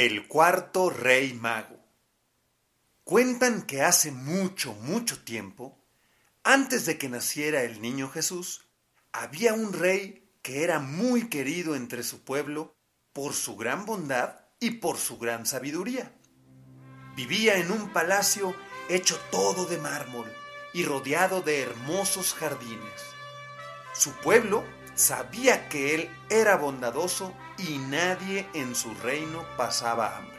El cuarto rey mago. Cuentan que hace mucho, mucho tiempo, antes de que naciera el niño Jesús, había un rey que era muy querido entre su pueblo por su gran bondad y por su gran sabiduría. Vivía en un palacio hecho todo de mármol y rodeado de hermosos jardines. Su pueblo sabía que él era bondadoso y nadie en su reino pasaba hambre.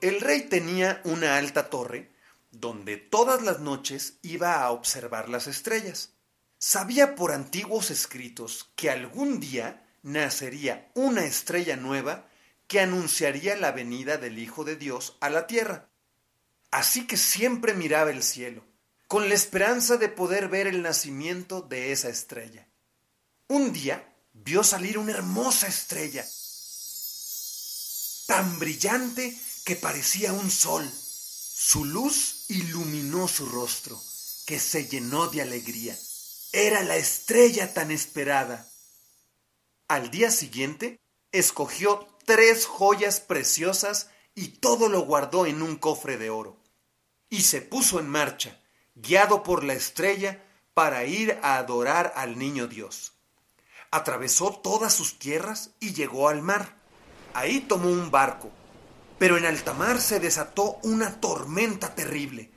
El rey tenía una alta torre donde todas las noches iba a observar las estrellas. Sabía por antiguos escritos que algún día nacería una estrella nueva que anunciaría la venida del Hijo de Dios a la tierra. Así que siempre miraba el cielo, con la esperanza de poder ver el nacimiento de esa estrella. Un día vio salir una hermosa estrella, tan brillante que parecía un sol. Su luz iluminó su rostro, que se llenó de alegría. Era la estrella tan esperada. Al día siguiente, escogió tres joyas preciosas y todo lo guardó en un cofre de oro. Y se puso en marcha, guiado por la estrella, para ir a adorar al niño Dios. Atravesó todas sus tierras y llegó al mar. Ahí tomó un barco pero en alta mar se desató una tormenta terrible.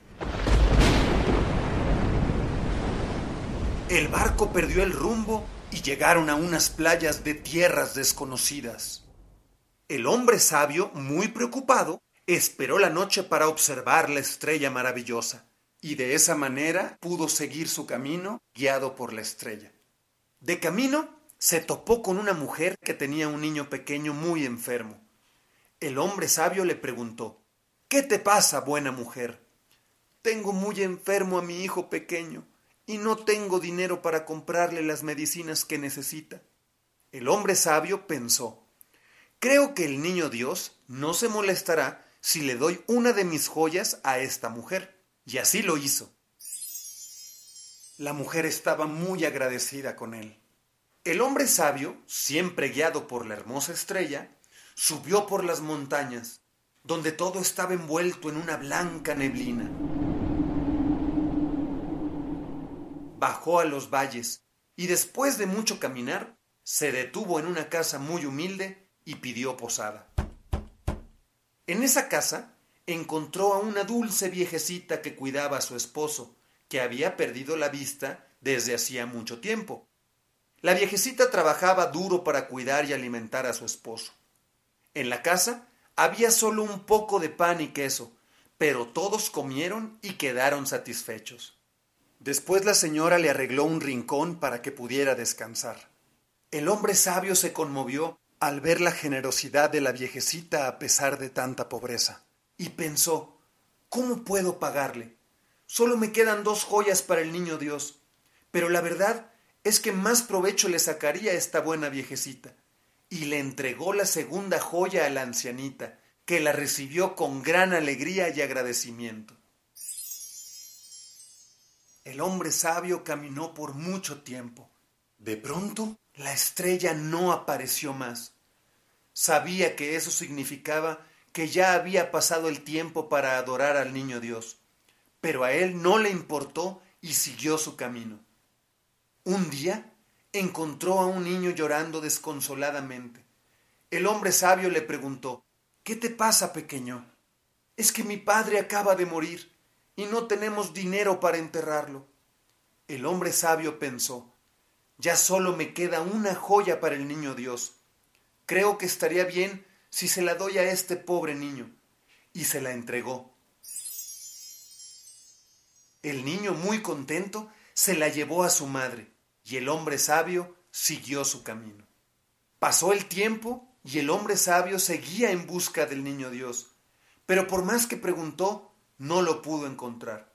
El barco perdió el rumbo y llegaron a unas playas de tierras desconocidas. El hombre sabio, muy preocupado, esperó la noche para observar la estrella maravillosa, y de esa manera pudo seguir su camino guiado por la estrella. De camino se topó con una mujer que tenía un niño pequeño muy enfermo. El hombre sabio le preguntó, ¿Qué te pasa, buena mujer? Tengo muy enfermo a mi hijo pequeño y no tengo dinero para comprarle las medicinas que necesita. El hombre sabio pensó, Creo que el niño Dios no se molestará si le doy una de mis joyas a esta mujer. Y así lo hizo. La mujer estaba muy agradecida con él. El hombre sabio, siempre guiado por la hermosa estrella, subió por las montañas, donde todo estaba envuelto en una blanca neblina. Bajó a los valles y después de mucho caminar, se detuvo en una casa muy humilde y pidió posada. En esa casa encontró a una dulce viejecita que cuidaba a su esposo, que había perdido la vista desde hacía mucho tiempo. La viejecita trabajaba duro para cuidar y alimentar a su esposo. En la casa había solo un poco de pan y queso, pero todos comieron y quedaron satisfechos. Después la señora le arregló un rincón para que pudiera descansar. El hombre sabio se conmovió al ver la generosidad de la viejecita a pesar de tanta pobreza, y pensó ¿Cómo puedo pagarle? Solo me quedan dos joyas para el niño Dios, pero la verdad es que más provecho le sacaría esta buena viejecita y le entregó la segunda joya a la ancianita, que la recibió con gran alegría y agradecimiento. El hombre sabio caminó por mucho tiempo. De pronto, la estrella no apareció más. Sabía que eso significaba que ya había pasado el tiempo para adorar al niño Dios, pero a él no le importó y siguió su camino. Un día encontró a un niño llorando desconsoladamente. El hombre sabio le preguntó ¿Qué te pasa, pequeño? Es que mi padre acaba de morir y no tenemos dinero para enterrarlo. El hombre sabio pensó Ya solo me queda una joya para el niño Dios. Creo que estaría bien si se la doy a este pobre niño. Y se la entregó. El niño, muy contento, se la llevó a su madre y el hombre sabio siguió su camino. Pasó el tiempo y el hombre sabio seguía en busca del niño Dios, pero por más que preguntó, no lo pudo encontrar.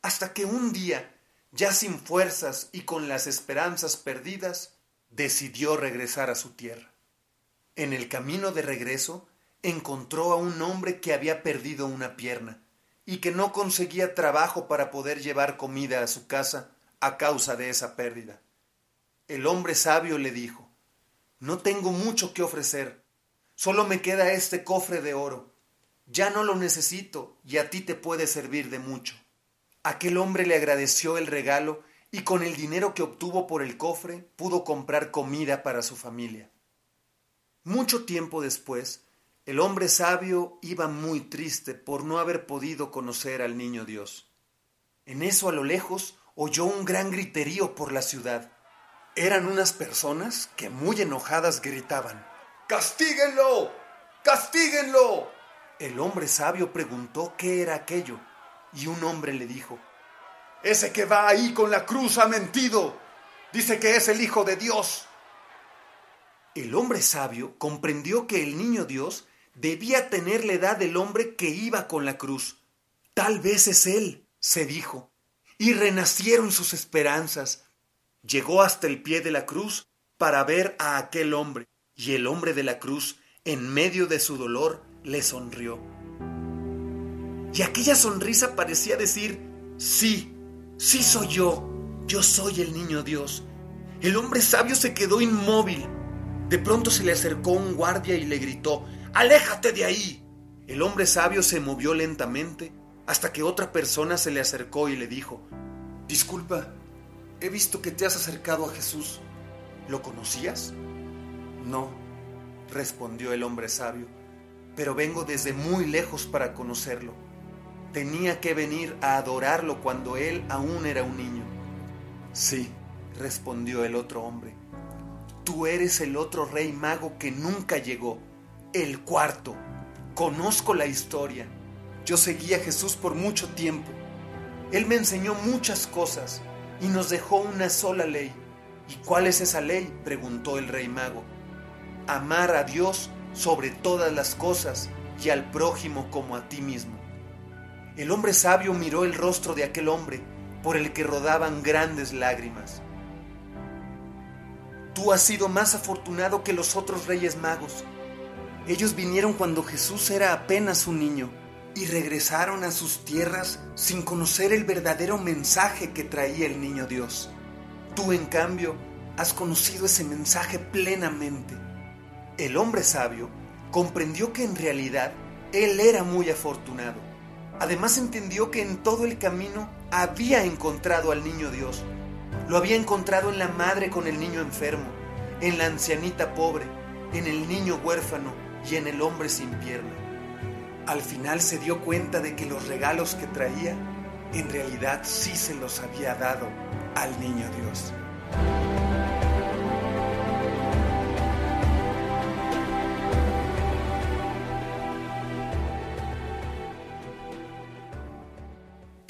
Hasta que un día, ya sin fuerzas y con las esperanzas perdidas, decidió regresar a su tierra. En el camino de regreso, encontró a un hombre que había perdido una pierna y que no conseguía trabajo para poder llevar comida a su casa a causa de esa pérdida. El hombre sabio le dijo, No tengo mucho que ofrecer, solo me queda este cofre de oro. Ya no lo necesito y a ti te puede servir de mucho. Aquel hombre le agradeció el regalo y con el dinero que obtuvo por el cofre pudo comprar comida para su familia. Mucho tiempo después, el hombre sabio iba muy triste por no haber podido conocer al niño Dios. En eso a lo lejos oyó un gran griterío por la ciudad. Eran unas personas que muy enojadas gritaban ¡Castíguenlo! ¡Castíguenlo! El hombre sabio preguntó qué era aquello, y un hombre le dijo Ese que va ahí con la cruz ha mentido. Dice que es el Hijo de Dios. El hombre sabio comprendió que el niño Dios debía tener la edad del hombre que iba con la cruz. Tal vez es él, se dijo, y renacieron sus esperanzas. Llegó hasta el pie de la cruz para ver a aquel hombre, y el hombre de la cruz, en medio de su dolor, le sonrió. Y aquella sonrisa parecía decir, sí, sí soy yo, yo soy el niño Dios. El hombre sabio se quedó inmóvil. De pronto se le acercó un guardia y le gritó, ¡Aléjate de ahí! El hombre sabio se movió lentamente hasta que otra persona se le acercó y le dijo, Disculpa, he visto que te has acercado a Jesús. ¿Lo conocías? No, respondió el hombre sabio, pero vengo desde muy lejos para conocerlo. Tenía que venir a adorarlo cuando él aún era un niño. Sí, respondió el otro hombre, tú eres el otro rey mago que nunca llegó el cuarto. Conozco la historia. Yo seguí a Jesús por mucho tiempo. Él me enseñó muchas cosas y nos dejó una sola ley. ¿Y cuál es esa ley? preguntó el rey mago. Amar a Dios sobre todas las cosas y al prójimo como a ti mismo. El hombre sabio miró el rostro de aquel hombre por el que rodaban grandes lágrimas. Tú has sido más afortunado que los otros reyes magos ellos vinieron cuando Jesús era apenas un niño y regresaron a sus tierras sin conocer el verdadero mensaje que traía el niño Dios. Tú, en cambio, has conocido ese mensaje plenamente. El hombre sabio comprendió que en realidad él era muy afortunado. Además entendió que en todo el camino había encontrado al niño Dios. Lo había encontrado en la madre con el niño enfermo, en la ancianita pobre, en el niño huérfano, y en el hombre sin pierna. Al final se dio cuenta de que los regalos que traía en realidad sí se los había dado al niño Dios.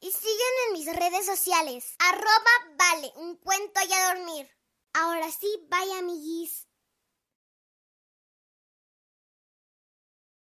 Y sígueme en mis redes sociales. Arroba vale, un cuento y a dormir. Ahora sí, bye amiguis.